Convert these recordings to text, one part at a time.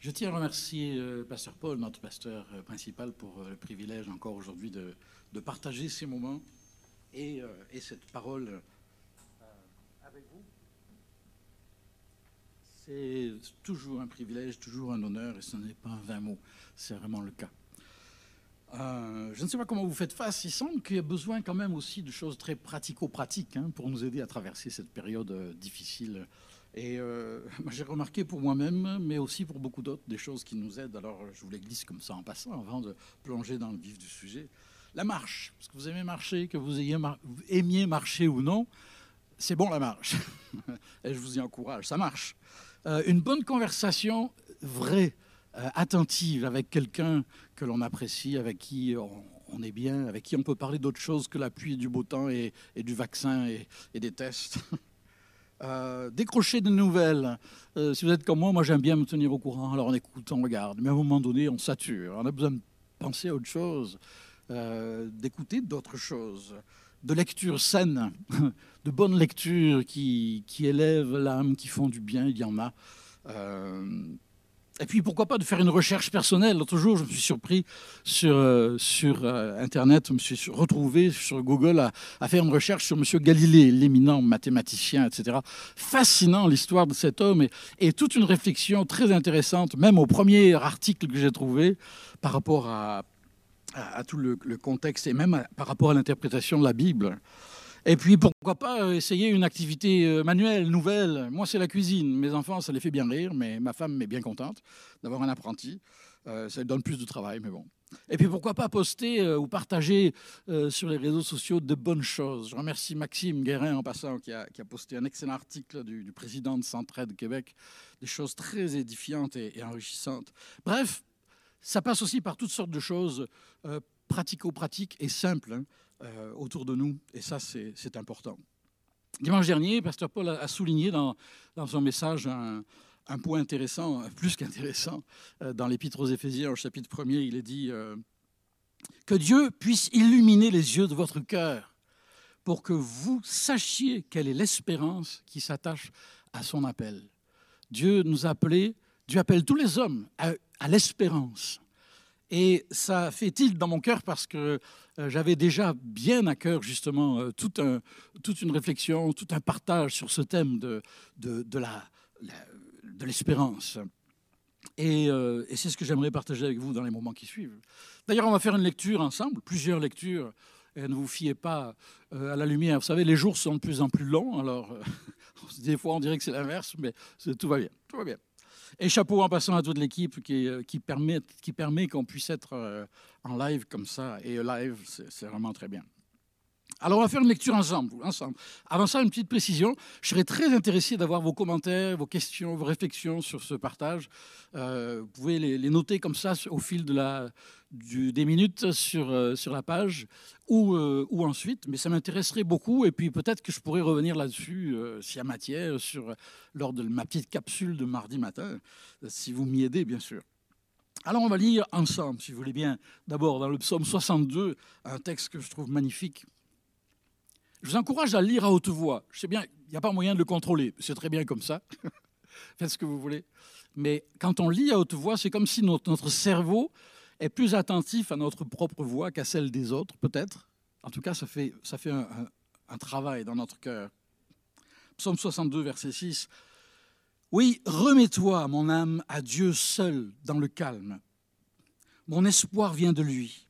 Je tiens à remercier euh, Pasteur Paul, notre pasteur euh, principal, pour euh, le privilège encore aujourd'hui de, partager ces moments et, euh, et cette parole avec vous. C'est toujours un privilège, toujours un honneur, et ce n'est pas un vain mot, c'est vraiment le cas. Je ne sais pas comment vous faites face, il semble qu'il y a besoin quand même aussi de choses très pratico-pratiques hein, pour nous aider à traverser cette période difficile. Et euh, j'ai remarqué pour moi-même, mais aussi pour beaucoup d'autres, des choses qui nous aident. Alors, je vous les glisse comme ça en passant, avant de plonger dans le vif du sujet. La marche, parce que vous aimez marcher, que vous ayez mar- aimiez marcher ou non, c'est bon la marche. Et je vous y encourage, ça marche. Euh, une bonne conversation vraie, euh, attentive avec quelqu'un que l'on apprécie, avec qui on, est bien, avec qui on peut parler d'autre chose que la pluie et du beau temps et, du vaccin et des tests. Euh, décrocher des nouvelles. Euh, si vous êtes comme moi, moi j'aime bien me tenir au courant. Alors on écoute, on regarde. Mais à un moment donné, on sature. On a besoin de penser à autre chose, euh, d'écouter d'autres choses, de lecture saine, de bonnes lectures qui, qui élèvent l'âme, qui font du bien. Il y en a. Et puis pourquoi pas de faire une recherche personnelle. L'autre jour, je me suis surpris sur, euh, sur euh, Internet, je me suis retrouvé sur Google à, faire une recherche sur M. Galilée, l'éminent mathématicien, etc. Fascinant l'histoire de cet homme et, toute une réflexion très intéressante, même au premier article que j'ai trouvé par rapport à, tout le, contexte et même par rapport à l'interprétation de la Bible. Et puis pourquoi pas euh, essayer une activité euh, manuelle, nouvelle. Moi, c'est la cuisine. Mes enfants, ça les fait bien rire, mais ma femme est bien contente d'avoir un apprenti. Euh, ça lui donne plus de travail, mais bon. Et puis pourquoi pas poster ou partager sur les réseaux sociaux de bonnes choses. Je remercie Maxime Guérin en passant qui a, posté un excellent article du, président de Centraide Québec, des choses très édifiantes et, enrichissantes. Bref, ça passe aussi par toutes sortes de choses pratico-pratiques et simples hein, euh, autour de nous, et ça c'est important. Dimanche dernier, Pasteur Paul a, souligné dans, dans son message un, point intéressant, plus qu'intéressant, euh, dans l'Épître aux Éphésiens, au chapitre 1er, il est dit euh, Que Dieu puisse illuminer les yeux de votre cœur pour que vous sachiez quelle est l'espérance qui s'attache à son appel. Dieu nous a appelés, Dieu appelle tous les hommes à l'espérance. Et ça fait tilt dans mon cœur parce que euh, j'avais déjà bien à cœur justement euh, toute une réflexion, tout un partage sur ce thème de, de, la, de l'espérance. Et, euh, et c'est ce que j'aimerais partager avec vous dans les moments qui suivent. D'ailleurs, on va faire une lecture ensemble, plusieurs lectures. Et ne vous fiez pas à la lumière. Vous savez, les jours sont de plus en plus longs. Alors, des fois, on dirait que c'est l'inverse, mais tout va bien. Tout va bien. Et chapeau en passant à toute l'équipe qui, euh, qui permet, qu'on puisse être euh, en live comme ça. Et live, c'est vraiment très bien. Alors, on va faire une lecture ensemble. Avant ça, une petite précision. Je serais très intéressé d'avoir vos commentaires, vos questions, vos réflexions sur ce partage. Euh, vous pouvez les, noter comme ça au fil des minutes sur, euh, la page ou, euh, ou ensuite. Mais ça m'intéresserait beaucoup. Et puis peut-être que je pourrais revenir là-dessus, s'il y a matière, sur, lors de ma petite capsule de mardi matin, si vous m'y aidez, bien sûr. Alors on va lire ensemble, si vous voulez bien, d'abord dans le psaume 62, un texte que je trouve magnifique. Je vous encourage à lire à haute voix. Je sais bien, il n'y a pas moyen de le contrôler. C'est très bien comme ça. Faites ce que vous voulez. Mais quand on lit à haute voix, c'est comme si notre, cerveau est plus attentif à notre propre voix qu'à celle des autres, peut-être. En tout cas, ça fait, ça fait un- un travail dans notre cœur. Psaume 62, verset 6. Oui, remets-toi, mon âme, à Dieu seul dans le calme. Mon espoir vient de lui.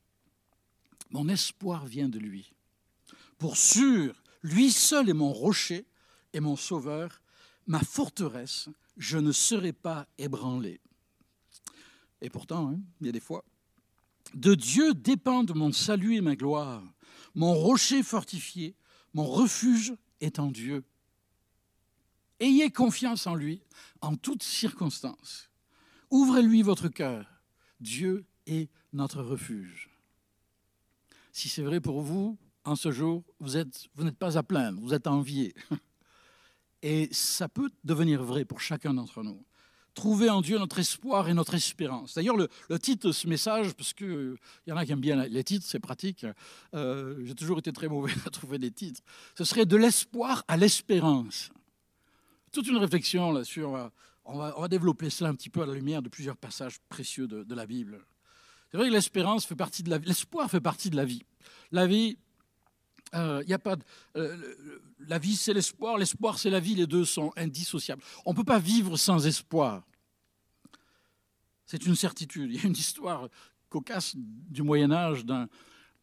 Mon espoir vient de lui. Pour sûr, lui seul est mon rocher et mon sauveur, ma forteresse, je ne serai pas ébranlé. Et pourtant, hein, il y a des fois, de Dieu dépendent mon salut et ma gloire, mon rocher fortifié, mon refuge est en Dieu. Ayez confiance en lui en toutes circonstances. Ouvrez-lui votre cœur. Dieu est notre refuge. Si c'est vrai pour vous, en ce jour, vous êtes, vous n'êtes pas à plaindre, vous êtes à envier. Et ça peut devenir vrai pour chacun d'entre nous. Trouver en Dieu notre espoir et notre espérance. D'ailleurs, le, titre de ce message, parce qu'il y en a qui aiment bien les titres, c'est pratique, euh, j'ai toujours été très mauvais à trouver des titres, ce serait de l'espoir à l'espérance. Toute une réflexion là sur, euh, on va, développer cela un petit peu à la lumière de plusieurs passages précieux de, la Bible. C'est vrai que l'espérance fait partie de la vie, l'espoir fait partie de la vie. La vie, euh, a pas euh, la vie c'est l'espoir, l'espoir c'est la vie, les deux sont indissociables. On ne peut pas vivre sans espoir. C'est une certitude. Il y a une histoire cocasse du Moyen Âge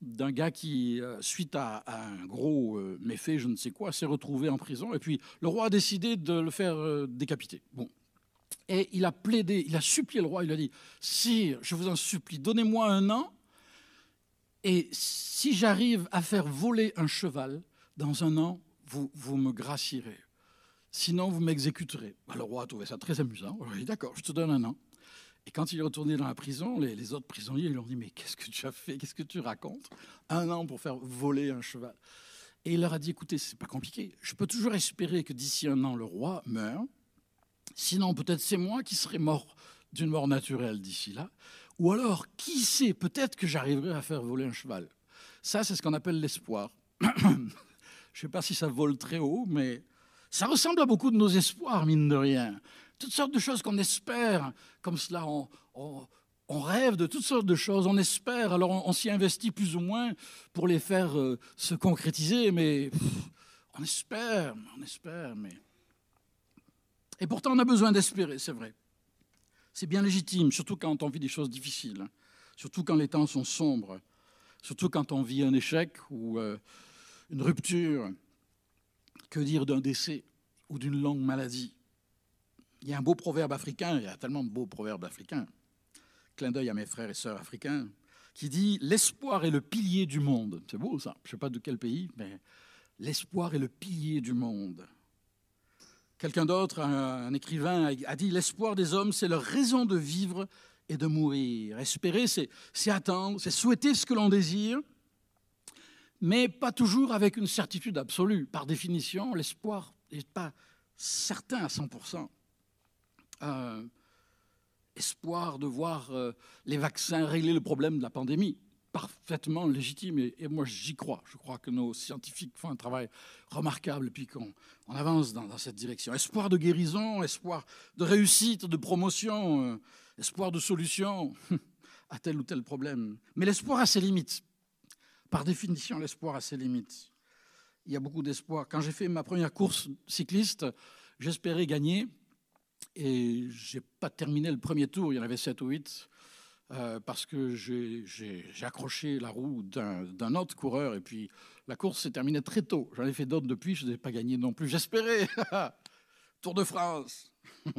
d'un gars qui, euh, suite à, un gros méfait, je ne sais quoi, s'est retrouvé en prison. Et puis le roi a décidé de le faire décapiter. Bon. Et il a plaidé, il a supplié le roi, il a dit, Sire, je vous en supplie, donnez-moi un an et si j'arrive à faire voler un cheval, dans un an, vous, vous me gracierez. Sinon, vous m'exécuterez. Bah, le roi a trouvé ça très amusant. Il dit D'accord, je te donne un an. Et quand il est retourné dans la prison, les, autres prisonniers lui ont dit Mais qu'est-ce que tu as fait? Qu'est-ce que tu racontes? Un an pour faire voler un cheval. Et il leur a dit Écoutez, c'est pas compliqué. Je peux toujours espérer que d'ici un an, le roi meurt. Sinon, peut-être c'est moi qui serai mort d'une mort naturelle d'ici là. Ou alors, qui sait, peut-être que j'arriverai à faire voler un cheval. Ça, c'est ce qu'on appelle l'espoir. Je ne sais pas si ça vole très haut, mais ça ressemble à beaucoup de nos espoirs, mine de rien. Toutes sortes de choses qu'on espère, comme cela, on, rêve de toutes sortes de choses, on espère, alors on, s'y investit plus ou moins pour les faire euh, se concrétiser, mais on espère, on espère, mais... Et pourtant, on a besoin d'espérer, c'est vrai. C'est bien légitime, surtout quand on vit des choses difficiles, surtout quand les temps sont sombres, surtout quand on vit un échec ou euh, une rupture. Que dire d'un décès ou d'une longue maladie? Il y a un beau proverbe africain, il y a tellement de beaux proverbes africains, clin d'œil à mes frères et sœurs africains, qui dit L'espoir est le pilier du monde. C'est beau ça, je ne sais pas de quel pays, mais l'espoir est le pilier du monde. Quelqu'un d'autre, un, écrivain, a dit L'espoir des hommes, c'est leur raison de vivre et de mourir. Espérer, c'est attendre, c'est souhaiter ce que l'on désire, mais pas toujours avec une certitude absolue. Par définition, l'espoir n'est pas certain à 100%. Euh, espoir de voir euh, les vaccins régler le problème de la pandémie parfaitement légitime et, moi j'y crois. Je crois que nos scientifiques font un travail remarquable et puis qu'on on avance dans, cette direction. Espoir de guérison, espoir de réussite, de promotion, euh, espoir de solution à tel ou tel problème. Mais l'espoir a ses limites. Par définition, l'espoir a ses limites. Il y a beaucoup d'espoir. Quand j'ai fait ma première course cycliste, j'espérais gagner et j'ai pas terminé le premier tour. Il y en avait 7 ou 8. Euh, parce que j'ai accroché la roue d'un autre coureur et puis la course s'est terminée très tôt. J'en ai fait d'autres depuis, je n'ai pas gagné non plus. J'espérais. Tour de France.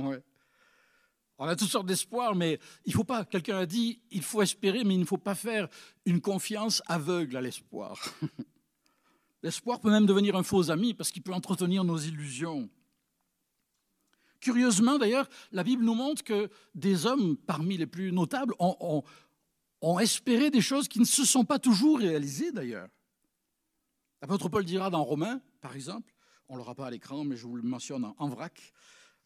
On a toutes sortes d'espoirs, mais il faut pas, quelqu'un a dit, il faut espérer, mais il ne faut pas faire une confiance aveugle à l'espoir. L'espoir peut même devenir un faux ami parce qu'il peut entretenir nos illusions. Curieusement, d'ailleurs, la Bible nous montre que des hommes parmi les plus notables ont, espéré des choses qui ne se sont pas toujours réalisées, d'ailleurs. L'apôtre Paul dira dans Romains, par exemple, on ne l'aura pas à l'écran, mais je vous le mentionne en, vrac,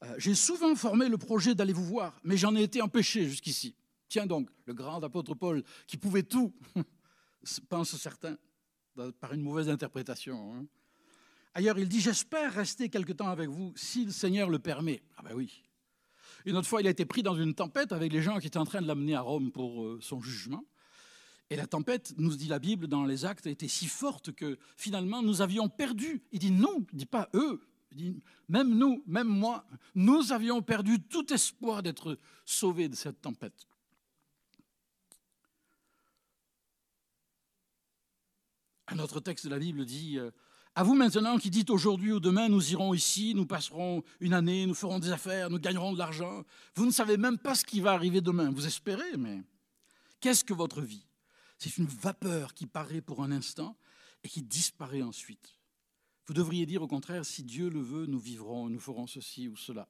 euh, J'ai souvent formé le projet d'aller vous voir, mais j'en ai été empêché jusqu'ici. Tiens donc, le grand apôtre Paul, qui pouvait tout, pense certains, par une mauvaise interprétation. Hein. Ailleurs, il dit, j'espère rester quelque temps avec vous si le Seigneur le permet. Ah ben oui. Une autre fois, il a été pris dans une tempête avec les gens qui étaient en train de l'amener à Rome pour euh, son jugement. Et la tempête, nous dit la Bible dans les actes, été si forte que finalement nous avions perdu. Il dit non, il dit pas eux, il dit même nous, même moi, nous avions perdu tout espoir d'être sauvés de cette tempête. Un autre texte de la Bible dit euh, à vous maintenant qui dites aujourd'hui ou demain, nous irons ici, nous passerons une année, nous ferons des affaires, nous gagnerons de l'argent. Vous ne savez même pas ce qui va arriver demain. Vous espérez, mais qu'est-ce que votre vie? C'est une vapeur qui paraît pour un instant et qui disparaît ensuite. Vous devriez dire au contraire, si Dieu le veut, nous vivrons, nous ferons ceci ou cela.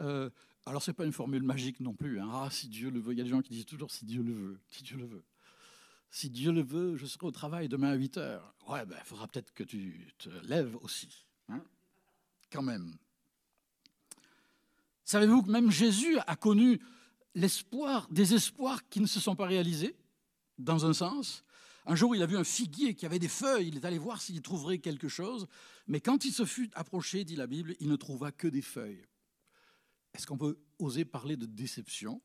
Euh, alors, ce n'est pas une formule magique non plus. Hein. Ah, si Dieu le veut. Il y a des gens qui disent toujours si Dieu le veut, si Dieu le veut si Dieu le veut, je serai au travail demain à 8 heures. Ouais, ben, il faudra peut-être que tu te lèves aussi. Hein Quand même. Savez-vous que même Jésus a connu l'espoir, des espoirs qui ne se sont pas réalisés, dans un sens? Un jour, il a vu un figuier qui avait des feuilles, il est allé voir s'il trouverait quelque chose, mais quand il se fut approché, dit la Bible, il ne trouva que des feuilles. Est-ce qu'on peut oser parler de déception?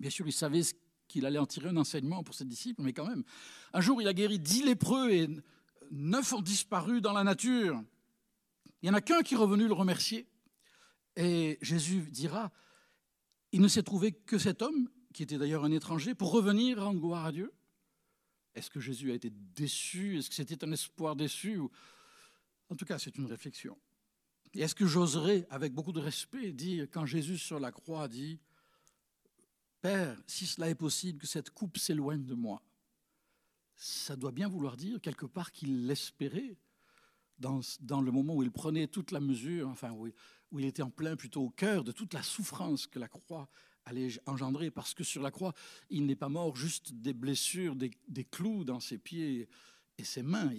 Bien sûr, il savait qu'il allait en tirer un enseignement pour ses disciples, mais quand même. Un jour, il a guéri dix lépreux et neuf ont disparu dans la nature. Il n'y en a qu'un qui est revenu le remercier. Et Jésus dira, il ne s'est trouvé que cet homme, qui était d'ailleurs un étranger, pour revenir rendre gloire à Dieu. Est-ce que Jésus a été déçu? Est-ce que c'était un espoir déçu En tout cas, c'est une réflexion. Et est-ce que j'oserais, avec beaucoup de respect, dire, quand Jésus sur la croix dit, Père, si cela est possible, que cette coupe s'éloigne de moi, ça doit bien vouloir dire quelque part qu'il l'espérait dans, dans, le moment où il prenait toute la mesure, enfin où, il était en plein plutôt au cœur de toute la souffrance que la croix allait engendrer, parce que sur la croix, il n'est pas mort juste des blessures, des clous dans ses pieds et ses mains.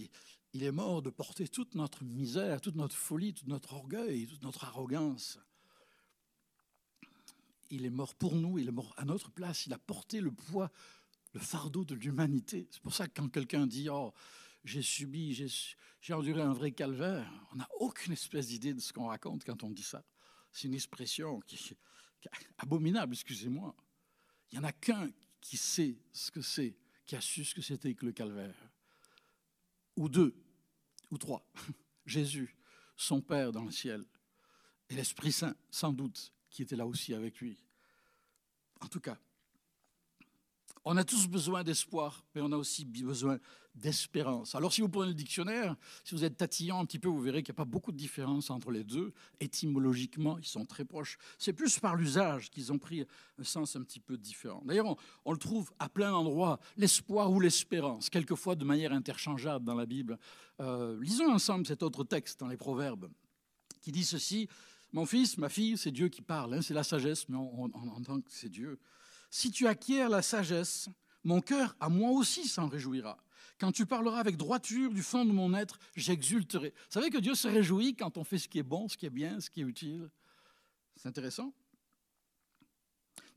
Il est mort de porter toute notre misère, toute notre folie, tout notre orgueil, toute notre arrogance. Il est mort pour nous, il est mort à notre place, il a porté le poids, le fardeau de l'humanité. C'est pour ça que quand quelqu'un dit Oh, j'ai subi, j'ai enduré un vrai calvaire, on n'a aucune espèce d'idée de ce qu'on raconte quand on dit ça. C'est une expression abominable, excusez-moi. Il n'y en a qu'un qui sait ce que c'est, qui a su ce que c'était que le calvaire ou deux, ou trois. Jésus, son Père dans le ciel, et l'Esprit Saint, sans doute, qui était là aussi avec lui. En tout cas, on a tous besoin d'espoir, mais on a aussi besoin d'espérance. Alors si vous prenez le dictionnaire, si vous êtes tatillon un petit peu, vous verrez qu'il n'y a pas beaucoup de différence entre les deux. Étymologiquement, ils sont très proches. C'est plus par l'usage qu'ils ont pris un sens un petit peu différent. D'ailleurs, on, le trouve à plein d'endroits, l'espoir ou l'espérance, quelquefois de manière interchangeable dans la Bible. Euh, lisons ensemble cet autre texte dans les Proverbes, qui dit ceci, mon fils, ma fille, c'est Dieu qui parle, hein, c'est la sagesse, mais on entend que c'est Dieu. Si tu acquiers la sagesse, mon cœur à moi aussi s'en réjouira. Quand tu parleras avec droiture du fond de mon être, j'exulterai. Vous savez que Dieu se réjouit quand on fait ce qui est bon, ce qui est bien, ce qui est utile. C'est intéressant.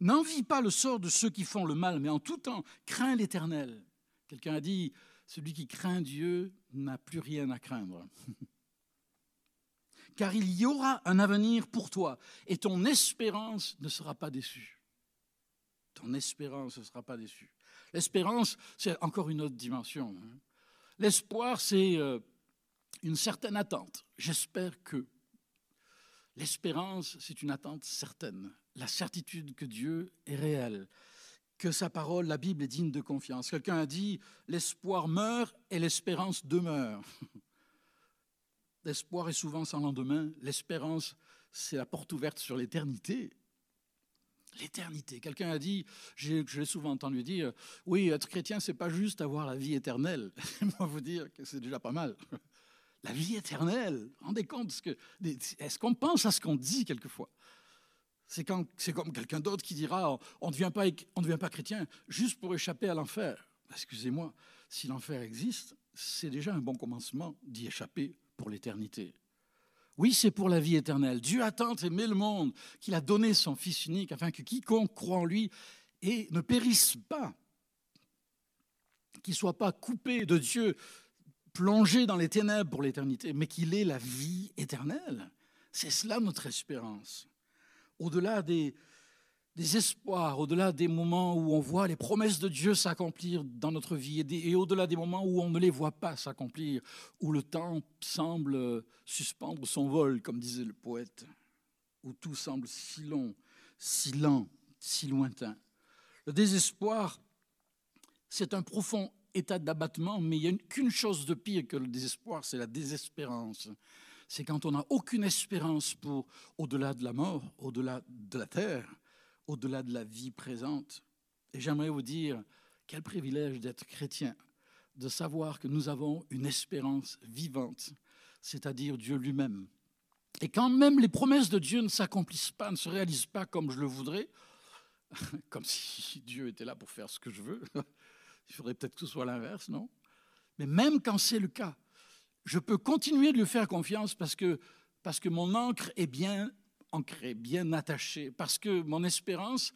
N'envie pas le sort de ceux qui font le mal, mais en tout temps, crains l'Éternel. Quelqu'un a dit, celui qui craint Dieu n'a plus rien à craindre. Car il y aura un avenir pour toi, et ton espérance ne sera pas déçue ton espérance ne sera pas déçue. L'espérance, c'est encore une autre dimension. Hein. L'espoir, c'est euh, une certaine attente. J'espère que. L'espérance, c'est une attente certaine. La certitude que Dieu est réel, que sa parole, la Bible, est digne de confiance. Quelqu'un a dit, l'espoir meurt et l'espérance demeure. L'espoir est souvent sans lendemain. L'espérance, c'est la porte ouverte sur l'éternité. L'éternité. Quelqu'un a dit, je l'ai souvent entendu dire, oui, être chrétien, c'est pas juste avoir la vie éternelle. Moi, vous dire que c'est déjà pas mal. La vie éternelle, rendez compte, est-ce qu'on pense à ce qu'on dit quelquefois? C'est comme quelqu'un d'autre qui dira, on ne devient pas, on devient pas chrétien juste pour échapper à l'enfer. Excusez-moi, si l'enfer existe, c'est déjà un bon commencement d'y échapper pour l'éternité. Oui, c'est pour la vie éternelle. Dieu a tant aimé le monde qu'il a donné son Fils unique afin que quiconque croit en lui et ne périsse pas, qu'il ne soit pas coupé de Dieu, plongé dans les ténèbres pour l'éternité, mais qu'il ait la vie éternelle. C'est cela notre espérance. Au-delà des, des espoirs, au-delà des moments où on voit les promesses de Dieu s'accomplir dans notre vie et, au-delà des moments où on ne les voit pas s'accomplir, où le temps semble suspendre son vol, comme disait le poète, où tout semble si long, si lent, si lointain. Le désespoir, c'est un profond état d'abattement, mais il n'y a qu'une chose de pire que le désespoir, c'est la désespérance. C'est quand on n'a aucune espérance pour au-delà de la mort, au-delà de la terre, au-delà de la vie présente. Et j'aimerais vous dire, quel privilège d'être chrétien, de savoir que nous avons une espérance vivante, c'est-à-dire Dieu lui-même. Et quand même les promesses de Dieu ne s'accomplissent pas, ne se réalisent pas comme je le voudrais, comme si Dieu était là pour faire ce que je veux, il faudrait peut-être que ce soit l'inverse, non? Mais même quand c'est le cas, je peux continuer de lui faire confiance parce que, parce que mon encre est bien ancré, bien attaché, parce que mon espérance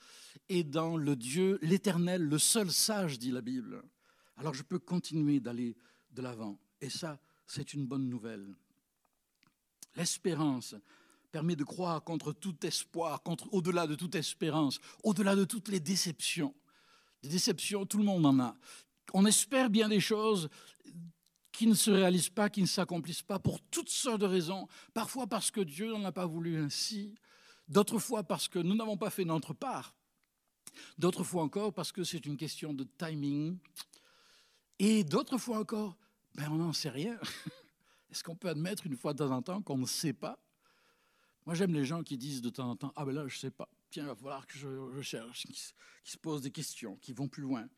est dans le Dieu, l'Éternel, le seul sage, dit la Bible. Alors je peux continuer d'aller de l'avant. Et ça, c'est une bonne nouvelle. L'espérance permet de croire contre tout espoir, contre, au-delà de toute espérance, au-delà de toutes les déceptions. Des déceptions, tout le monde en a. On espère bien des choses qui ne se réalisent pas, qui ne s'accomplissent pas pour toutes sortes de raisons. Parfois parce que Dieu n'en a pas voulu ainsi, d'autres fois parce que nous n'avons pas fait notre part, d'autres fois encore parce que c'est une question de timing, et d'autres fois encore, ben on n'en sait rien. Est-ce qu'on peut admettre une fois de temps en temps qu'on ne sait pas? Moi j'aime les gens qui disent de temps en temps, ah ben là je ne sais pas, tiens, il va falloir que je, cherche, qui se posent des questions, qui vont plus loin.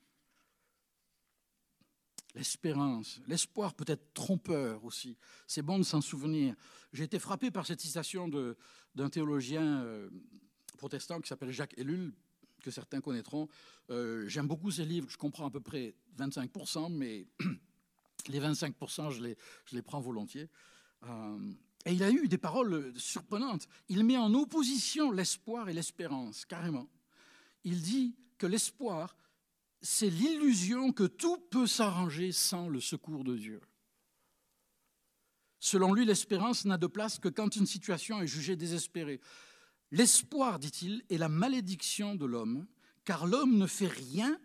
L'espérance, l'espoir peut être trompeur aussi. C'est bon de s'en souvenir. J'ai été frappé par cette citation d'un théologien euh, protestant qui s'appelle Jacques Ellul, que certains connaîtront. Euh, j'aime beaucoup ses livres, je comprends à peu près 25%, mais les 25%, je les, je les prends volontiers. Euh, et il a eu des paroles surprenantes. Il met en opposition l'espoir et l'espérance, carrément. Il dit que l'espoir, c'est l'illusion que tout peut s'arranger sans le secours de Dieu. Selon lui, l'espérance n'a de place que quand une situation est jugée désespérée. L'espoir, dit-il, est la malédiction de l'homme, car l'homme ne fait rien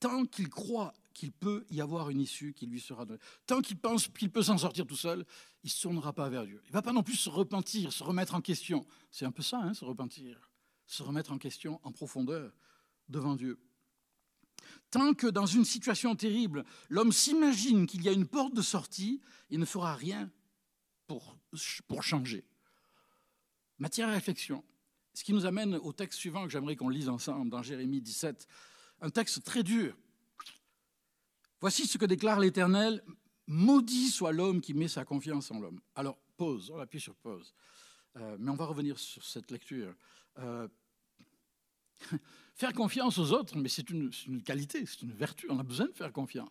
tant qu'il croit qu'il peut y avoir une issue qui lui sera donnée. Tant qu'il pense qu'il peut s'en sortir tout seul, il ne se tournera pas vers Dieu. Il ne va pas non plus se repentir, se remettre en question. C'est un peu ça, hein, se repentir. Se remettre en question en profondeur devant Dieu. Tant que dans une situation terrible, l'homme s'imagine qu'il y a une porte de sortie, il ne fera rien pour, pour changer. Matière à réflexion. Ce qui nous amène au texte suivant que j'aimerais qu'on lise ensemble dans Jérémie 17. Un texte très dur. Voici ce que déclare l'Éternel. Maudit soit l'homme qui met sa confiance en l'homme. Alors, pause, on appuie sur pause. Euh, mais on va revenir sur cette lecture. Euh, Faire confiance aux autres, mais c'est une, qualité, c'est une vertu, on a besoin de faire confiance.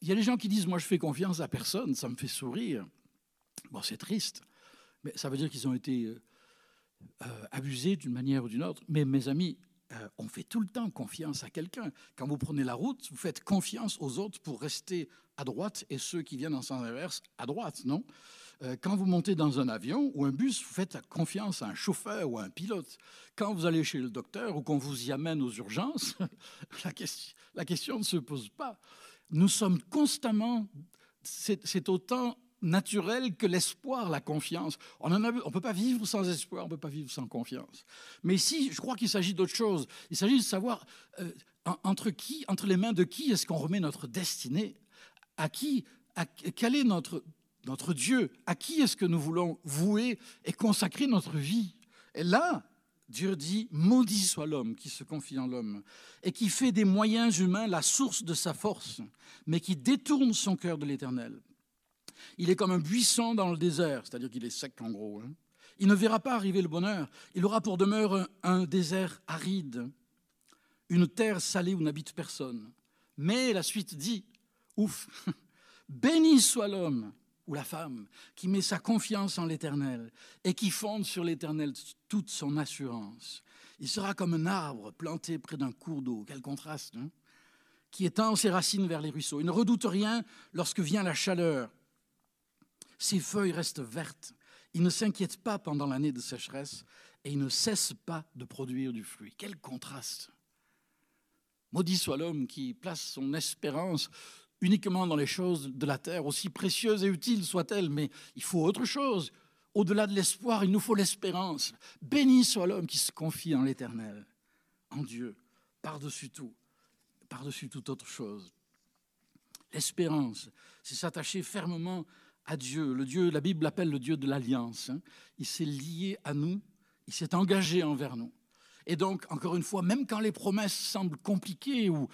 Il y a des gens qui disent, moi je fais confiance à personne, ça me fait sourire. Bon, c'est triste, mais ça veut dire qu'ils ont été euh, euh, abusés d'une manière ou d'une autre. Mais mes amis, euh, on fait tout le temps confiance à quelqu'un. Quand vous prenez la route, vous faites confiance aux autres pour rester à droite et ceux qui viennent en sens inverse à droite, non? Euh, quand vous montez dans un avion ou un bus, vous faites confiance à un chauffeur ou à un pilote. Quand vous allez chez le docteur ou qu'on vous y amène aux urgences, la, question, la question ne se pose pas. Nous sommes constamment, c'est autant naturel que l'espoir, la confiance. On ne peut pas vivre sans espoir, on ne peut pas vivre sans confiance. Mais ici, je crois qu'il s'agit d'autre chose. Il s'agit de savoir euh, entre qui, entre les mains de qui est-ce qu'on remet notre destinée, à qui, à, quel est notre notre Dieu, à qui est-ce que nous voulons vouer et consacrer notre vie? Et là, Dieu dit, maudit soit l'homme qui se confie en l'homme et qui fait des moyens humains la source de sa force, mais qui détourne son cœur de l'éternel. Il est comme un buisson dans le désert, c'est-à-dire qu'il est sec en gros. Hein. Il ne verra pas arriver le bonheur. Il aura pour demeure un, désert aride, une terre salée où n'habite personne. Mais la suite dit, ouf, béni soit l'homme ou la femme qui met sa confiance en l'Éternel et qui fonde sur l'Éternel toute son assurance. Il sera comme un arbre planté près d'un cours d'eau. Quel contraste hein Qui étend ses racines vers les ruisseaux. Il ne redoute rien lorsque vient la chaleur. Ses feuilles restent vertes. Il ne s'inquiète pas pendant l'année de sécheresse et il ne cesse pas de produire du fruit. Quel contraste Maudit soit l'homme qui place son espérance uniquement dans les choses de la terre, aussi précieuses et utiles soient-elles, mais il faut autre chose. Au-delà de l'espoir, il nous faut l'espérance. Béni soit l'homme qui se confie en l'Éternel, en Dieu, par-dessus tout, par-dessus toute autre chose. L'espérance, c'est s'attacher fermement à Dieu. Le Dieu, la Bible l'appelle le Dieu de l'alliance. Hein. Il s'est lié à nous, il s'est engagé envers nous. Et donc, encore une fois, même quand les promesses semblent compliquées ou,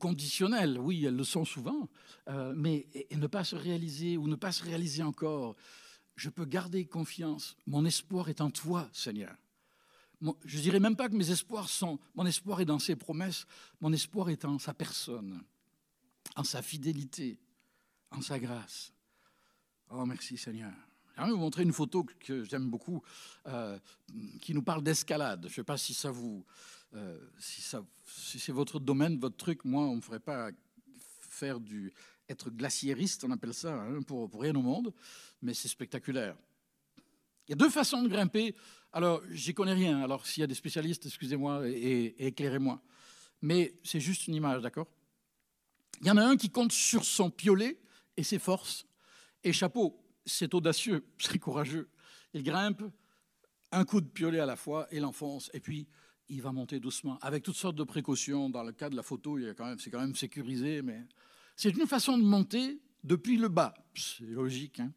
conditionnelles, oui, elles le sont souvent, euh, mais ne pas se réaliser ou ne pas se réaliser encore, je peux garder confiance. Mon espoir est en toi, Seigneur. je ne dirais même pas que mes espoirs sont, mon espoir est dans ses promesses, mon espoir est en sa personne, en sa fidélité, en sa grâce. Oh, merci Seigneur. J'aimerais vous montrer une photo que j'aime beaucoup, euh, qui nous parle d'escalade. Je ne sais pas si ça vous, euh, si, si c'est votre domaine, votre truc. Moi, on ne me ferait pas faire du, être glaciériste, on appelle ça, hein, pour, pour rien au monde, mais c'est spectaculaire. Il y a deux façons de grimper. Alors, j'y connais rien. Alors, s'il y a des spécialistes, excusez-moi et, éclairez-moi. Mais c'est juste une image, d'accord? Il y en a un qui compte sur son piolet et ses forces. Et chapeau, c'est audacieux, c'est courageux. Il grimpe, un coup de piolet à la fois, et l'enfonce. Et puis, il va monter doucement, avec toutes sortes de précautions. Dans le cas de la photo, c'est quand même sécurisé, mais c'est une façon de monter depuis le bas. C'est logique. Hein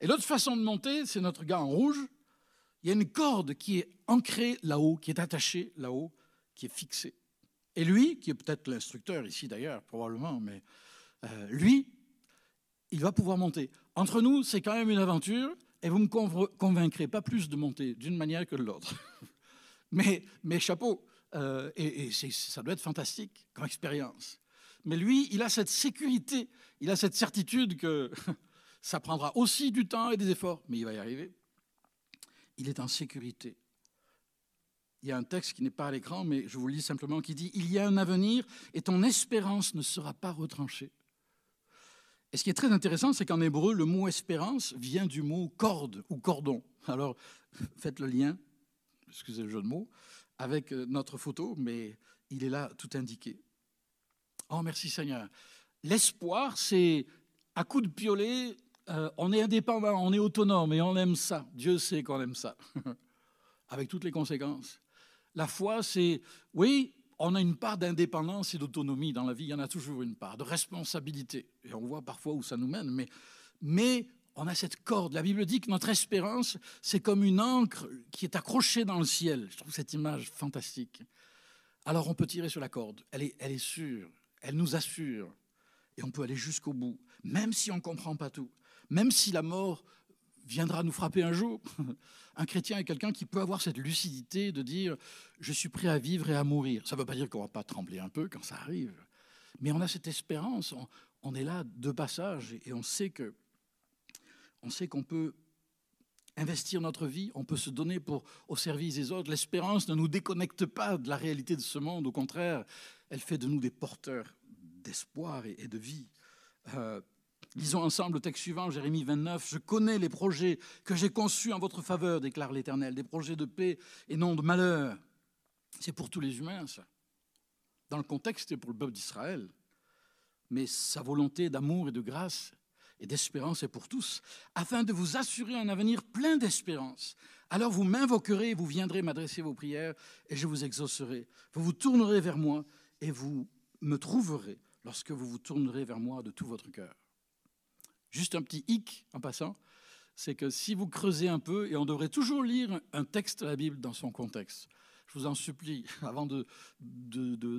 et l'autre façon de monter, c'est notre gars en rouge. Il y a une corde qui est ancrée là-haut, qui est attachée là-haut, qui est fixée. Et lui, qui est peut-être l'instructeur ici d'ailleurs, probablement, mais euh, lui, il va pouvoir monter. Entre nous, c'est quand même une aventure, et vous ne me convaincrez pas plus de monter d'une manière que de l'autre. mais, chapeau, euh, et, et ça doit être fantastique comme expérience. Mais lui, il a cette sécurité, il a cette certitude que Ça prendra aussi du temps et des efforts, mais il va y arriver. Il est en sécurité. Il y a un texte qui n'est pas à l'écran, mais je vous le lis simplement, qui dit, Il y a un avenir et ton espérance ne sera pas retranchée. Et ce qui est très intéressant, c'est qu'en hébreu, le mot espérance vient du mot corde ou cordon. Alors, faites le lien, excusez le jeu de mots, avec euh, notre photo, mais il est là tout indiqué. Oh, merci Seigneur. L'espoir, c'est à coup de piolet, euh, on est indépendant, on est autonome et on aime ça. Dieu sait qu'on aime ça, avec toutes les conséquences. La foi, c'est, oui, on a une part d'indépendance et d'autonomie dans la vie, il y en a toujours une part, de responsabilité. Et on voit parfois où ça nous mène, mais, mais on a cette corde. La Bible dit que notre espérance, c'est comme une encre qui est accrochée dans le ciel. Je trouve cette image fantastique. Alors on peut tirer sur la corde, elle est, elle est sûre, elle nous assure, et on peut aller jusqu'au bout, même si on ne comprend pas tout même si la mort viendra nous frapper un jour, un chrétien est quelqu'un qui peut avoir cette lucidité de dire je suis prêt à vivre et à mourir. Ça ne veut pas dire qu'on ne va pas trembler un peu quand ça arrive, mais on a cette espérance, on, est là de passage et on sait que on sait qu'on peut investir notre vie, on peut se donner pour, au service des autres. L'espérance ne nous déconnecte pas de la réalité de ce monde, au contraire, elle fait de nous des porteurs d'espoir et, de vie. Euh, Lisons ensemble le texte suivant, Jérémie 29. Je connais les projets que j'ai conçus en votre faveur, déclare l'Éternel, des projets de paix et non de malheur. C'est pour tous les humains, ça. Dans le contexte, c'est pour le peuple d'Israël. Mais sa volonté d'amour et de grâce et d'espérance est pour tous, afin de vous assurer un avenir plein d'espérance. Alors vous m'invoquerez, vous viendrez m'adresser vos prières, et je vous exaucerai. Vous vous tournerez vers moi, et vous me trouverez lorsque vous vous tournerez vers moi de tout votre cœur. Juste un petit hic en passant, c'est que si vous creusez un peu, et on devrait toujours lire un texte de la Bible dans son contexte, je vous en supplie, avant de,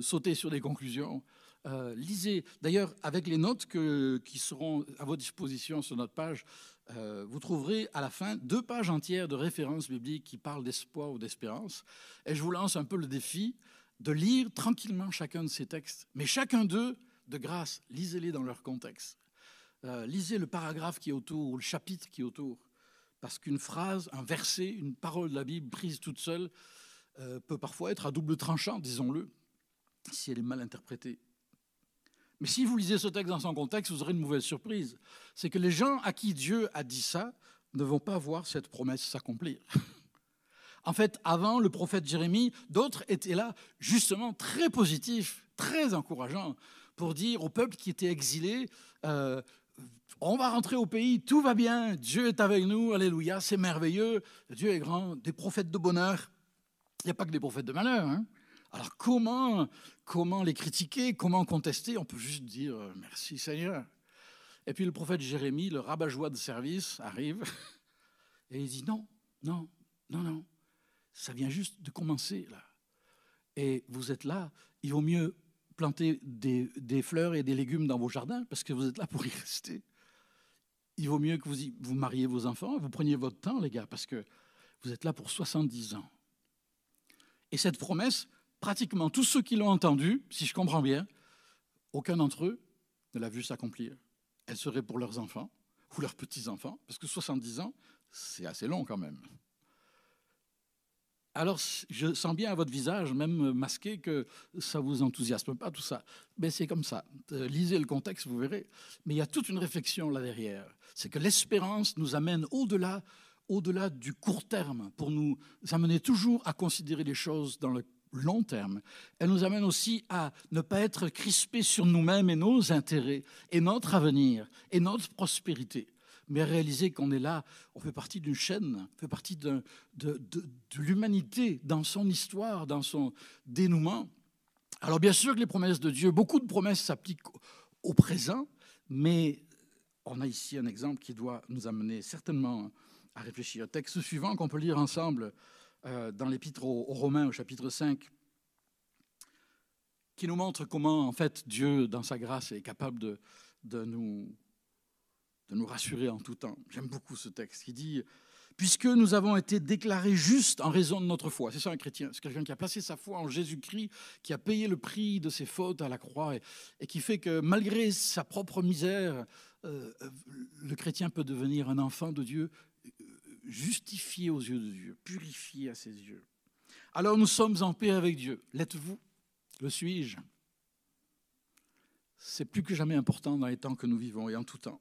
sauter sur des conclusions, euh, lisez. D'ailleurs, avec les notes qui seront à votre disposition sur notre page, euh, vous trouverez à la fin deux pages entières de références bibliques qui parlent d'espoir ou d'espérance. Et je vous lance un peu le défi de lire tranquillement chacun de ces textes. Mais chacun d'eux, de grâce, lisez-les dans leur contexte. Euh, lisez le paragraphe qui est autour, ou le chapitre qui est autour, parce qu'une phrase, un verset, une parole de la Bible prise toute seule euh, peut parfois être à double tranchant, disons-le, si elle est mal interprétée. Mais si vous lisez ce texte dans son contexte, vous aurez une mauvaise surprise. C'est que les gens à qui Dieu a dit ça ne vont pas voir cette promesse s'accomplir. En fait, avant le prophète Jérémie, d'autres étaient là, justement, très positifs, très encourageants, pour dire au peuple qui était exilé, euh, on va rentrer au pays, tout va bien, Dieu est avec nous, alléluia, c'est merveilleux, Dieu est grand, des prophètes de bonheur. Il n'y a pas que des prophètes de malheur. Hein. Alors comment, comment les critiquer, comment contester? On peut juste dire euh, merci Seigneur. Et puis le prophète Jérémie, le rabat-joie de service, arrive et il dit non, non, non, non, ça vient juste de commencer là. Et vous êtes là, il vaut mieux planter des, fleurs et des légumes dans vos jardins parce que vous êtes là pour y rester. Il vaut mieux que vous, vous mariez vos enfants, vous preniez votre temps, les gars, parce que vous êtes là pour 70 ans. Et cette promesse, pratiquement tous ceux qui l'ont entendue, si je comprends bien, aucun d'entre eux ne l'a vu s'accomplir. Elle serait pour leurs enfants ou leurs petits-enfants, parce que 70 ans, c'est assez long quand même. Alors, je sens bien à votre visage, même masqué, que ça vous enthousiasme pas tout ça. Mais c'est comme ça. Euh, lisez le contexte, vous verrez. Mais il y a toute une réflexion là derrière. C'est que l'espérance nous amène au-delà, au-delà du court terme, pour nous amener toujours à considérer les choses dans le long terme. Elle nous amène aussi à ne pas être crispés sur nous-mêmes et nos intérêts et notre avenir et notre prospérité, mais réaliser qu'on est là, on fait partie d'une chaîne, on fait partie de, l'humanité dans son histoire, dans son dénouement. Alors bien sûr que les promesses de Dieu, beaucoup de promesses s'appliquent au présent, mais on a ici un exemple qui doit nous amener certainement à réfléchir. Texte suivant qu'on peut lire ensemble euh, dans l'Épître aux, Romains au chapitre 5, qui nous montre comment en fait Dieu, dans sa grâce, est capable de, nous, de nous rassurer en tout temps. J'aime beaucoup ce texte qui dit puisque nous avons été déclarés justes en raison de notre foi. C'est ça un chrétien, c'est quelqu'un qui a placé sa foi en Jésus-Christ, qui a payé le prix de ses fautes à la croix et, qui fait que malgré sa propre misère, euh, le chrétien peut devenir un enfant de Dieu, justifié aux yeux de Dieu, purifié à ses yeux. Alors nous sommes en paix avec Dieu. L'êtes-vous? Le suis-je? C'est plus que jamais important dans les temps que nous vivons et en tout temps.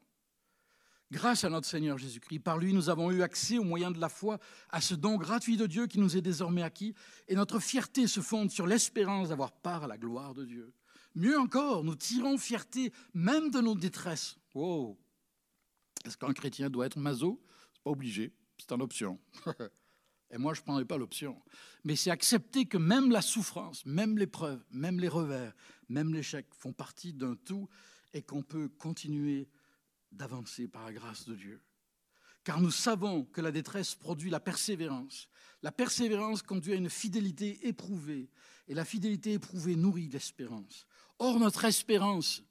Grâce à notre Seigneur Jésus-Christ, par lui, nous avons eu accès au moyen de la foi à ce don gratuit de Dieu qui nous est désormais acquis, et notre fierté se fonde sur l'espérance d'avoir part à la gloire de Dieu. Mieux encore, nous tirons fierté même de nos détresses. Wow Est-ce qu'un chrétien doit être maso? C'est pas obligé, c'est une option. Et moi, je ne prendrai pas l'option. Mais c'est accepter que même la souffrance, même l'épreuve, même les revers, même l'échec font partie d'un tout et qu'on peut continuer d'avancer par la grâce de Dieu. Car nous savons que la détresse produit la persévérance. La persévérance conduit à une fidélité éprouvée. Et la fidélité éprouvée nourrit l'espérance. Or, notre espérance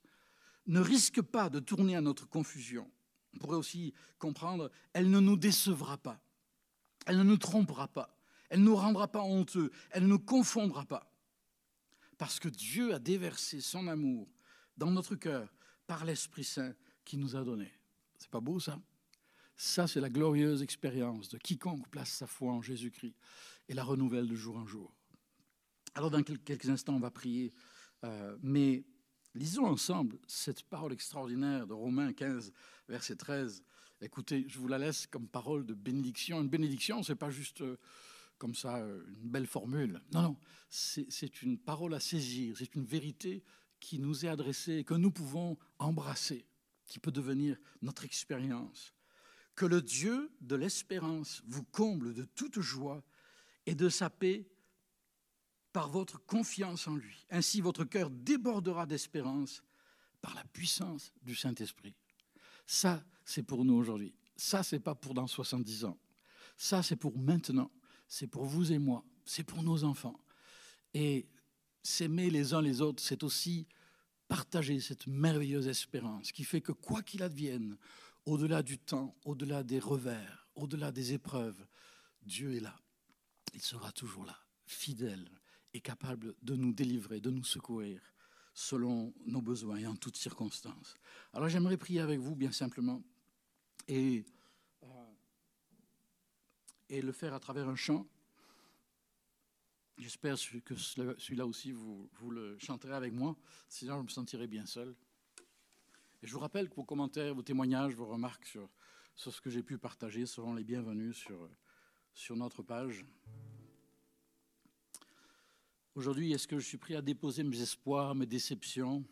ne risque pas de tourner à notre confusion. On pourrait aussi comprendre, elle ne nous décevra pas. Elle ne nous trompera pas. Elle ne nous rendra pas honteux. Elle ne nous confondra pas. Parce que Dieu a déversé son amour dans notre cœur par l'Esprit Saint qui nous a donné. C'est pas beau ça? Ça, c'est la glorieuse expérience de quiconque place sa foi en Jésus-Christ et la renouvelle de jour en jour. Alors, dans quelques instants, on va prier, euh, mais lisons ensemble cette parole extraordinaire de Romains 15, verset 13. Écoutez, je vous la laisse comme parole de bénédiction. Une bénédiction, ce n'est pas juste euh, comme ça euh, une belle formule. Non, non, c'est une parole à saisir, c'est une vérité qui nous est adressée et que nous pouvons embrasser qui peut devenir notre expérience. Que le Dieu de l'espérance vous comble de toute joie et de sa paix par votre confiance en lui. Ainsi, votre cœur débordera d'espérance par la puissance du Saint-Esprit. Ça, c'est pour nous aujourd'hui. Ça, c'est pas pour dans 70 ans. Ça, c'est pour maintenant. C'est pour vous et moi. C'est pour nos enfants. Et s'aimer les uns les autres, c'est aussi partager cette merveilleuse espérance qui fait que quoi qu'il advienne, au-delà du temps, au-delà des revers, au-delà des épreuves, Dieu est là. Il sera toujours là, fidèle et capable de nous délivrer, de nous secourir selon nos besoins et en toutes circonstances. Alors j'aimerais prier avec vous bien simplement et, euh, et le faire à travers un chant. J'espère que celui-là aussi, vous, vous, le chanterez avec moi, sinon je me sentirai bien seul. Et je vous rappelle que vos commentaires, vos témoignages, vos remarques sur, sur ce que j'ai pu partager seront les bienvenus sur, sur notre page. Aujourd'hui, est-ce que je suis prêt à déposer mes espoirs, mes déceptions?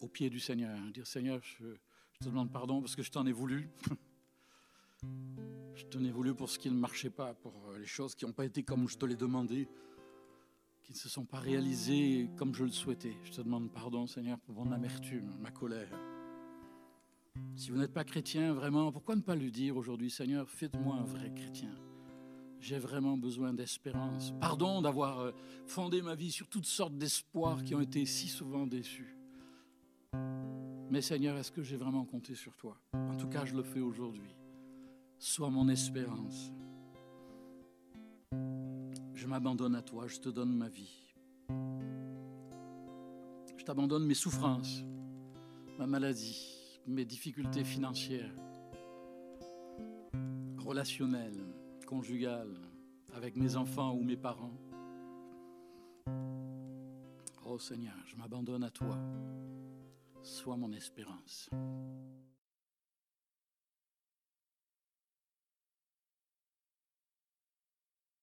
Au pied du Seigneur Dire Seigneur, je, je te demande pardon parce que je t'en ai voulu. Je t'en ai voulu pour ce qui ne marchait pas, pour euh, les choses qui n'ont pas été comme je te l'ai demandé, qui ne se sont pas réalisées comme je le souhaitais. Je te demande pardon, Seigneur, pour mon amertume, ma colère. Si vous n'êtes pas chrétien, vraiment, pourquoi ne pas lui dire aujourd'hui, Seigneur, faites-moi un vrai chrétien J'ai vraiment besoin d'espérance. Pardon d'avoir euh, fondé ma vie sur toutes sortes d'espoirs qui ont été si souvent déçus. Mais Seigneur, est-ce que j'ai vraiment compté sur toi? En tout cas, je le fais aujourd'hui. Sois mon espérance. Je m'abandonne à toi, je te donne ma vie. Je t'abandonne mes souffrances, ma maladie, mes difficultés financières, relationnelles, conjugales, avec mes enfants ou mes parents. Oh Seigneur, je m'abandonne à toi. soit mon espérance.